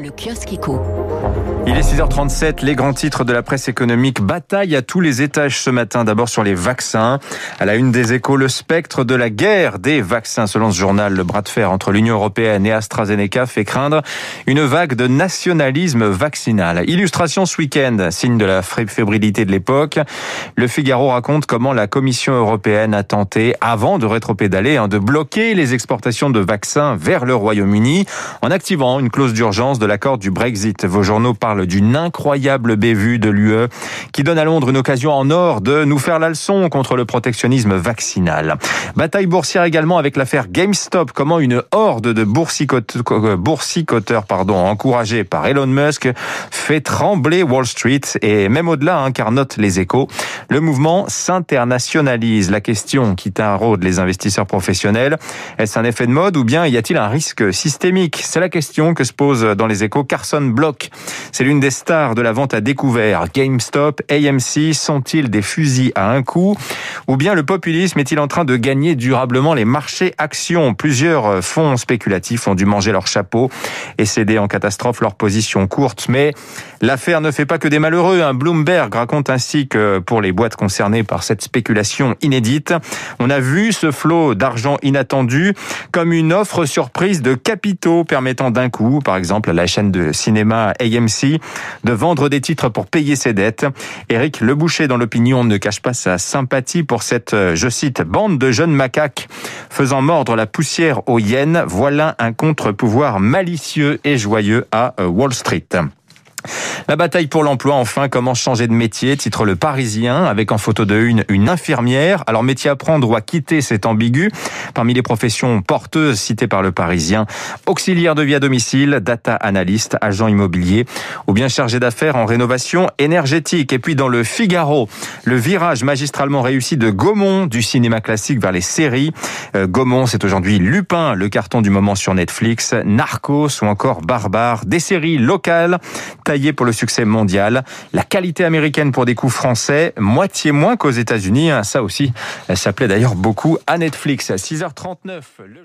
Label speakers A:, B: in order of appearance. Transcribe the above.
A: le kiosque éco.
B: Il est 6h37, les grands titres de la presse économique bataillent à tous les étages ce matin. D'abord sur les vaccins. À la une des échos, le spectre de la guerre des vaccins. Selon ce journal, le bras de fer entre l'Union européenne et AstraZeneca fait craindre une vague de nationalisme vaccinal. Illustration ce week-end, signe de la fébrilité de l'époque. Le Figaro raconte comment la Commission européenne a tenté, avant de rétropédaler, hein, de bloquer les exportations de vaccins vers le Royaume-Uni en activant une clause d'urgence de l'accord du Brexit. Vos journaux parlent d'une incroyable bévue de l'UE qui donne à Londres une occasion en or de nous faire la leçon contre le protectionnisme vaccinal. Bataille boursière également avec l'affaire GameStop. Comment une horde de boursicoteurs, pardon, encouragés par Elon Musk fait trembler Wall Street et même au-delà, hein, car note les échos, le mouvement s'internationalise. La question qui taraude les investisseurs professionnels, est-ce un effet de mode ou bien y a-t-il un risque systémique? C'est la question que se pose dans les échos Carson Block. C'est l'une des stars de la vente à découvert. GameStop, AMC sont-ils des fusils à un coup? Ou bien le populisme est-il en train de gagner durablement les marchés actions? Plusieurs fonds spéculatifs ont dû manger leur chapeau et céder en catastrophe leur position courte. Mais l'affaire ne fait pas que des malheureux. Un Bloomberg raconte ainsi que pour les boîtes concernées par cette spéculation inédite, on a vu ce flot d'argent inattendu comme une offre surprise de capitaux permettant d'un coup, par exemple la chaîne de cinéma AMC, de vendre des titres pour payer ses dettes. Éric Leboucher dans l'opinion ne cache pas sa sympathie pour cette, je cite, bande de jeunes macaques faisant mordre la poussière aux hyènes. Voilà un contre-pouvoir malicieux et joyeux à Wall Street. La bataille pour l'emploi, enfin, comment changer de métier, titre Le Parisien, avec en photo de une, une infirmière. Alors, métier à prendre ou à quitter, c'est ambigu. Parmi les professions porteuses citées par Le Parisien, auxiliaire de vie à domicile, data analyst, agent immobilier, ou bien chargé d'affaires en rénovation énergétique. Et puis, dans Le Figaro, le virage magistralement réussi de Gaumont, du cinéma classique vers les séries. Euh, Gaumont, c'est aujourd'hui Lupin, le carton du moment sur Netflix, Narcos ou encore Barbare, des séries locales taillé pour le succès mondial. La qualité américaine pour des coups français, moitié moins qu'aux États-Unis. Ça aussi, ça plaît d'ailleurs beaucoup à Netflix. 6h39, le